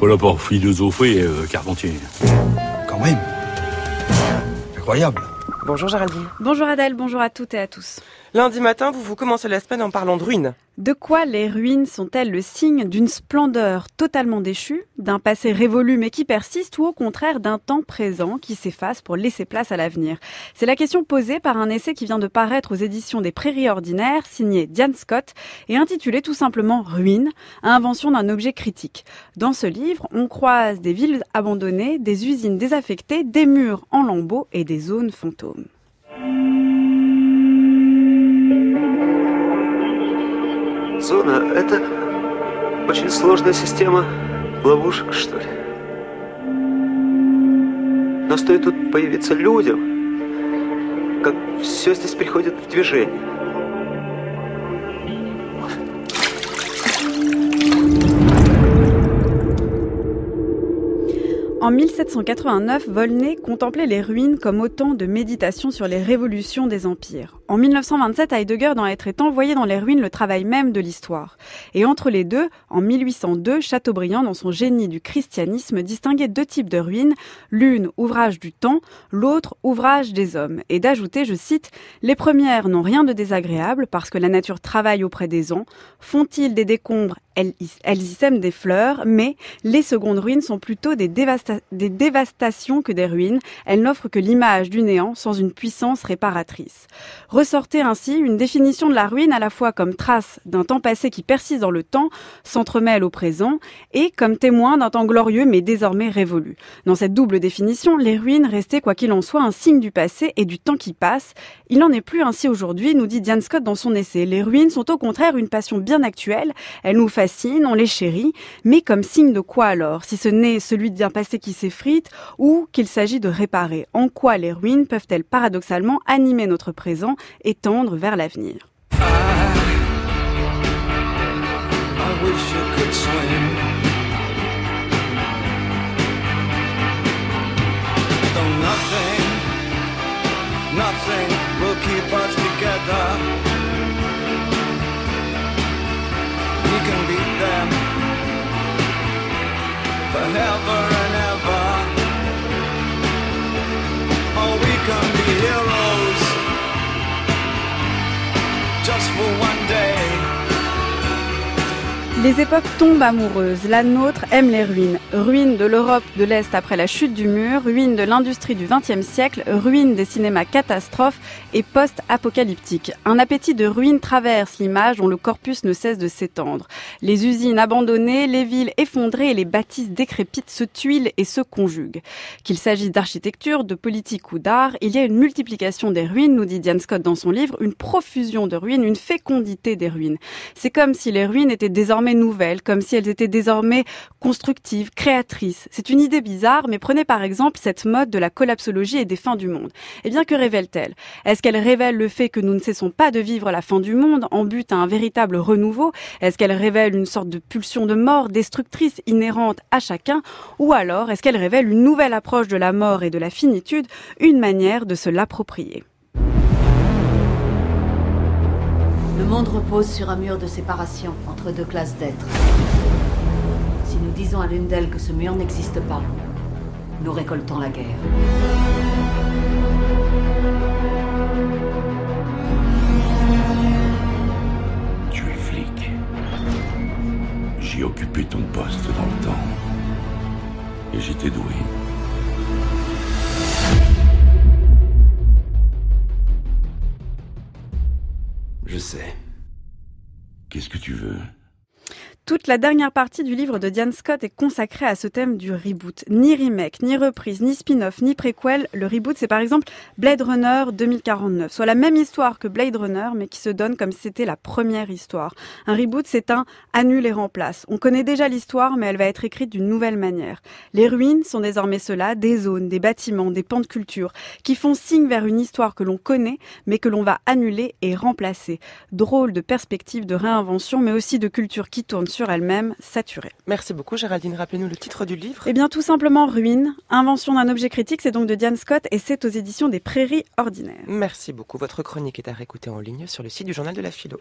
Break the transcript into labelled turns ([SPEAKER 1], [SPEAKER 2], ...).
[SPEAKER 1] Pas là pour philosopher, euh, Carpentier.
[SPEAKER 2] Quand même. Incroyable.
[SPEAKER 3] Bonjour Géraldine.
[SPEAKER 4] Bonjour Adèle, bonjour à toutes et à tous.
[SPEAKER 3] Lundi matin, vous vous commencez la semaine en parlant de ruines.
[SPEAKER 4] De quoi les ruines sont-elles le signe d'une splendeur totalement déchue, d'un passé révolu mais qui persiste ou au contraire d'un temps présent qui s'efface pour laisser place à l'avenir? C'est la question posée par un essai qui vient de paraître aux éditions des Prairies Ordinaires, signé Diane Scott et intitulé tout simplement Ruines, invention d'un objet critique. Dans ce livre, on croise des villes abandonnées, des usines désaffectées, des murs en lambeaux et des zones fantômes.
[SPEAKER 5] Зона — это очень сложная система ловушек, что ли. Но стоит тут появиться людям, как все здесь приходит в движение.
[SPEAKER 4] En 1789, Volney contemplait les ruines comme autant de méditation sur les révolutions des empires. En 1927, Heidegger d'en être est envoyé dans les ruines le travail même de l'histoire. Et entre les deux, en 1802, Chateaubriand, dans son génie du christianisme, distinguait deux types de ruines, l'une ouvrage du temps, l'autre ouvrage des hommes, et d'ajouter, je cite, Les premières n'ont rien de désagréable parce que la nature travaille auprès des ans, font-ils des décombres, elles y, sèment des fleurs, mais les secondes ruines sont plutôt des, dévasta des dévastations que des ruines, elles n'offrent que l'image du néant sans une puissance réparatrice. Ressortait ainsi une définition de la ruine à la fois comme trace d'un temps passé qui persiste dans le temps, s'entremêle au présent, et comme témoin d'un temps glorieux mais désormais révolu. Dans cette double définition, les ruines restaient quoi qu'il en soit un signe du passé et du temps qui passe. Il n'en est plus ainsi aujourd'hui, nous dit Diane Scott dans son essai. Les ruines sont au contraire une passion bien actuelle, elles nous on les chérit, mais comme signe de quoi alors? Si ce n'est celui d'un passé qui s'effrite ou qu'il s'agit de réparer. En quoi les ruines peuvent-elles paradoxalement animer notre présent et tendre vers l'avenir? Les époques tombent amoureuses. La nôtre aime les ruines. Ruines de l'Europe de l'Est après la chute du mur, ruines de l'industrie du XXe siècle, ruines des cinémas catastrophes et post-apocalyptiques. Un appétit de ruines traverse l'image dont le corpus ne cesse de s'étendre. Les usines abandonnées, les villes effondrées et les bâtisses décrépites se tuilent et se conjuguent. Qu'il s'agisse d'architecture, de politique ou d'art, il y a une multiplication des ruines, nous dit Diane Scott dans son livre, une profusion de ruines, une fécondité des ruines. C'est comme si les ruines étaient désormais nouvelles, comme si elles étaient désormais constructives, créatrices. C'est une idée bizarre, mais prenez par exemple cette mode de la collapsologie et des fins du monde. Eh bien, que révèle-t-elle? Est-ce qu'elle révèle le fait que nous ne cessons pas de vivre la fin du monde en but à un véritable renouveau? Est-ce qu'elle révèle une sorte de pulsion de mort destructrice inhérente à chacun? Ou alors est-ce qu'elle révèle une nouvelle approche de la mort et de la finitude, une manière de se l'approprier?
[SPEAKER 6] Le monde repose sur un mur de séparation entre deux classes d'êtres. Si nous disons à l'une d'elles que ce mur n'existe pas, nous récoltons la guerre.
[SPEAKER 1] Tu es flic. J'ai occupé ton poste dans le temps. Et j'étais doué.
[SPEAKER 2] Je sais.
[SPEAKER 1] Qu'est-ce que tu veux?
[SPEAKER 4] Toute la dernière partie du livre de Diane Scott est consacrée à ce thème du reboot. Ni remake, ni reprise, ni spin-off, ni préquel. Le reboot, c'est par exemple Blade Runner 2049, soit la même histoire que Blade Runner, mais qui se donne comme si c'était la première histoire. Un reboot, c'est un annule et remplace. On connaît déjà l'histoire, mais elle va être écrite d'une nouvelle manière. Les ruines sont désormais cela, des zones, des bâtiments, des pans de culture, qui font signe vers une histoire que l'on connaît, mais que l'on va annuler et remplacer. Drôle de perspective de réinvention, mais aussi de culture qui tourne sur elle-même, saturée.
[SPEAKER 3] Merci beaucoup Géraldine. Rappelez-nous le titre du livre.
[SPEAKER 4] Eh bien tout simplement Ruine, invention d'un objet critique, c'est donc de Diane Scott et c'est aux éditions des Prairies Ordinaires.
[SPEAKER 3] Merci beaucoup. Votre chronique est à réécouter en ligne sur le site du Journal de la Philo.